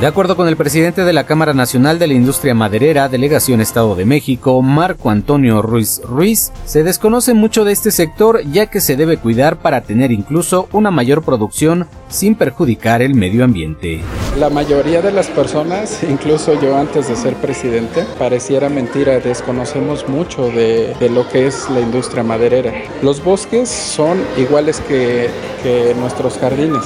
De acuerdo con el presidente de la Cámara Nacional de la Industria Maderera, Delegación Estado de México, Marco Antonio Ruiz Ruiz, se desconoce mucho de este sector ya que se debe cuidar para tener incluso una mayor producción sin perjudicar el medio ambiente. La mayoría de las personas, incluso yo antes de ser presidente, pareciera mentira, desconocemos mucho de, lo que es la industria maderera. Los bosques son iguales que nuestros jardines.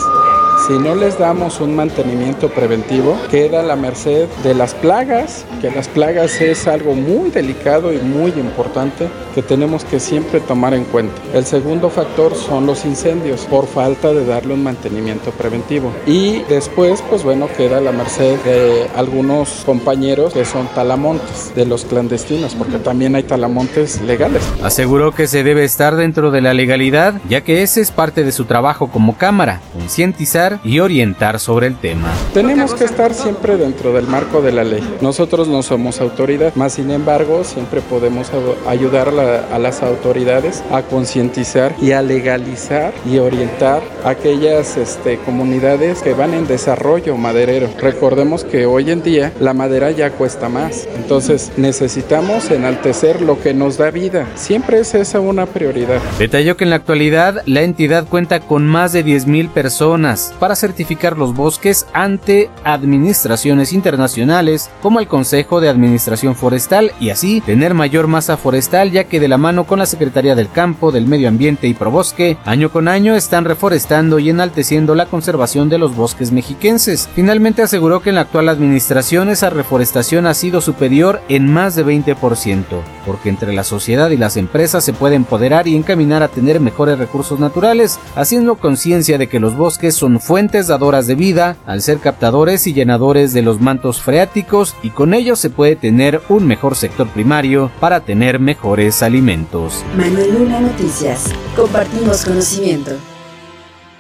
Si no les damos un mantenimiento preventivo, queda a la merced de las plagas, que las plagas es algo muy delicado y muy importante que tenemos que siempre tomar en cuenta. El segundo factor son los incendios, por falta de darle un mantenimiento preventivo. Y después, pues bueno, queda a la merced de algunos compañeros que son talamontes, de los clandestinos, porque también hay talamontes legales. Aseguró que se debe estar dentro de la legalidad, ya que ese es parte de su trabajo como Cámara, concientizar y orientar sobre el tema. Tenemos que estar siempre dentro del marco de la ley. Nosotros no somos autoridad, más sin embargo siempre podemos ayudar a, la, a las autoridades a concientizar y a legalizar y orientar a aquellas este, comunidades que van en desarrollo maderero. Recordemos que hoy en día la madera ya cuesta más, entonces necesitamos enaltecer lo que nos da vida. Siempre es esa una prioridad. Detalló que en la actualidad la entidad cuenta con más de 10.000 personas para certificar los bosques ante administraciones internacionales como el Consejo de Administración Forestal y así tener mayor masa forestal ya que de la mano con la Secretaría del Campo, del Medio Ambiente y Probosque, año con año están reforestando y enalteciendo la conservación de los bosques mexiquenses. Finalmente aseguró que en la actual administración esa reforestación ha sido superior en más de 20%, porque entre la sociedad y las empresas se puede empoderar y encaminar a tener mejores recursos naturales, haciendo conciencia de que los bosques son fuentes dadoras de vida, al ser captadores y llenadores de los mantos freáticos y con ello se puede tener un mejor sector primario para tener mejores alimentos. Manuel Luna Noticias. Compartimos conocimiento.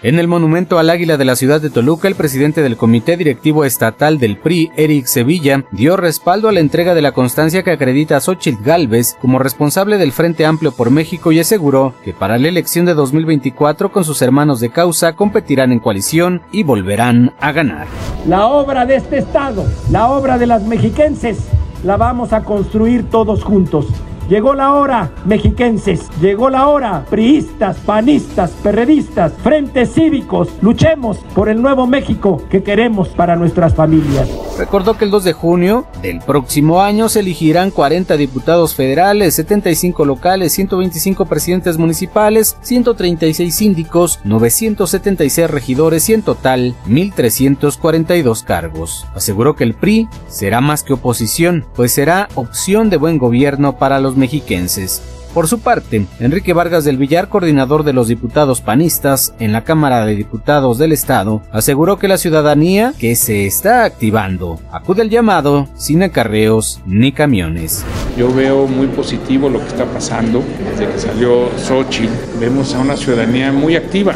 En el monumento al águila de la ciudad de Toluca, el presidente del Comité Directivo Estatal del PRI, Eric Sevilla, dio respaldo a la entrega de la constancia que acredita a Xochitl Galvez como responsable del Frente Amplio por México y aseguró que para la elección de 2024 con sus hermanos de causa competirán en coalición y volverán a ganar. La obra de este Estado, la obra de las mexiquenses, la vamos a construir todos juntos. Llegó la hora, mexiquenses. Llegó la hora, priistas, panistas, perredistas, frentes cívicos. Luchemos por el nuevo México que queremos para nuestras familias. Recordó que el 2 de junio del próximo año se elegirán 40 diputados federales, 75 locales, 125 presidentes municipales, 136 síndicos, 976 regidores y en total 1.342 cargos. Aseguró que el PRI será más que oposición, pues será opción de buen gobierno para los mexiquenses. Por su parte, Enrique Vargas del Villar, coordinador de los diputados panistas en la Cámara de Diputados del Estado, aseguró que la ciudadanía que se está activando acude al llamado sin acarreos ni camiones. Yo veo muy positivo lo que está pasando desde que salió Xochitl. Vemos a una ciudadanía muy activa.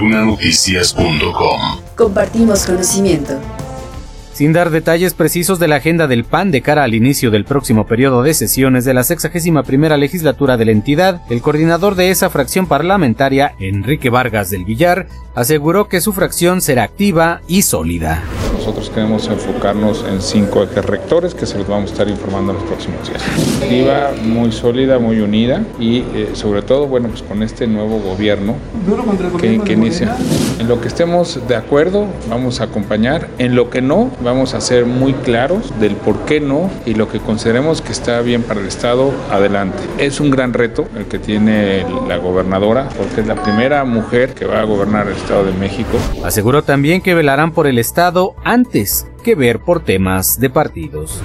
Lunanoticias.com Compartimos conocimiento. Sin dar detalles precisos de la agenda del PAN de cara al inicio del próximo periodo de sesiones de la 61 primera legislatura de la entidad, el coordinador de esa fracción parlamentaria, Enrique Vargas del Villar, aseguró que su fracción será activa y sólida. Nosotros queremos enfocarnos en cinco ejes rectores que se los vamos a estar informando en los próximos días. Activa, muy sólida, muy unida y eh, sobre todo, bueno, pues con este nuevo gobierno que, que inicia. En lo que estemos de acuerdo, vamos a acompañar. En lo que no, vamos a ser muy claros del por qué no y lo que consideremos que está bien para el Estado, adelante. Es un gran reto el que tiene la gobernadora porque es la primera mujer que va a gobernar el Estado de México. Aseguró también que velarán por el Estado antes que ver por temas de partidos.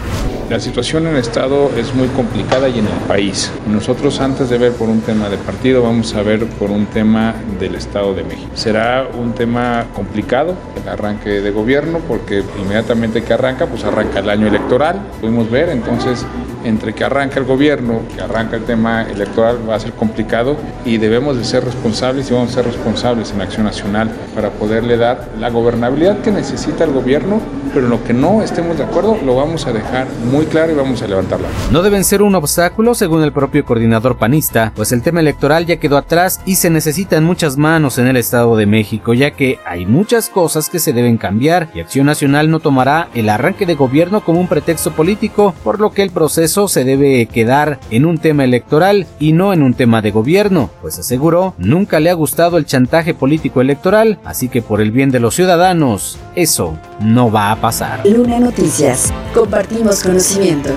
La situación en el Estado es muy complicada y en el país. Nosotros antes de ver por un tema de partido vamos a ver por un tema del Estado de México. Será un tema complicado el arranque de gobierno porque inmediatamente que arranca pues arranca el año electoral. Pudimos ver entonces entre que arranca el gobierno, que arranca el tema electoral, va a ser complicado y debemos de ser responsables y vamos a ser responsables en Acción Nacional para poderle dar la gobernabilidad que necesita el gobierno, pero en lo que no estemos de acuerdo lo vamos a dejar muy claro y vamos a levantarla. No deben ser un obstáculo según el propio coordinador panista, pues el tema electoral ya quedó atrás y se necesitan muchas manos en el Estado de México, ya que hay muchas cosas que se deben cambiar y Acción Nacional no tomará el arranque de gobierno como un pretexto político, por lo que el proceso se debe quedar en un tema electoral y no en un tema de gobierno, pues aseguró nunca le ha gustado el chantaje político electoral, así que por el bien de los ciudadanos, eso no va a pasar. Luna Noticias, compartimos conocimiento.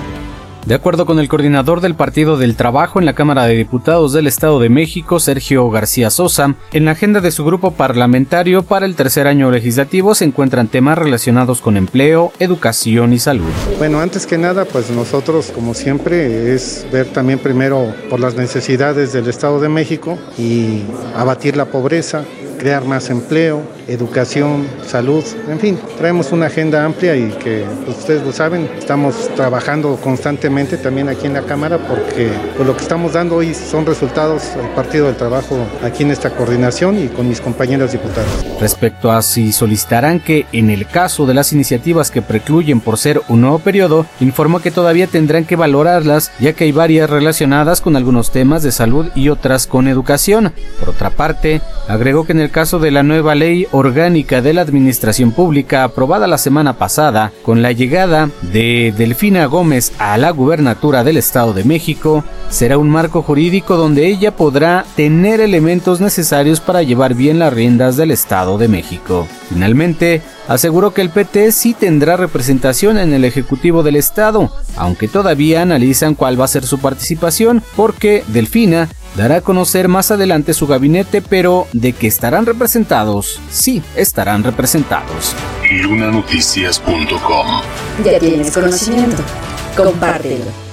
De acuerdo con el coordinador del Partido del Trabajo en la Cámara de Diputados del Estado de México, Sergio García Sosa, en la agenda de su grupo parlamentario para el tercer año legislativo se encuentran temas relacionados con empleo, educación y salud. Bueno, antes que nada, pues nosotros, como siempre, es ver también primero por las necesidades del Estado de México y abatir la pobreza, crear más empleo, educación, salud, en fin, traemos una agenda amplia y que pues, ustedes lo saben, estamos trabajando constantemente también aquí en la Cámara porque pues, lo que estamos dando hoy son resultados del Partido del Trabajo aquí en esta coordinación y con mis compañeros diputados. Respecto a si solicitarán que en el caso de las iniciativas que precluyen por ser un nuevo periodo, informó que todavía tendrán que valorarlas ya que hay varias relacionadas con algunos temas de salud y otras con educación. Por otra parte, agregó que en el caso de la nueva ley orgánica de la Administración Pública aprobada la semana pasada, con la llegada de Delfina Gómez a la gubernatura del Estado de México, será un marco jurídico donde ella podrá tener elementos necesarios para llevar bien las riendas del Estado de México. Finalmente, aseguró que el PT sí tendrá representación en el Ejecutivo del Estado, aunque todavía analizan cuál va a ser su participación, porque Delfina dará a conocer más adelante su gabinete, pero de que estarán representados, sí estarán representados. Lunanoticias.com Ya tienes conocimiento. Compártelo.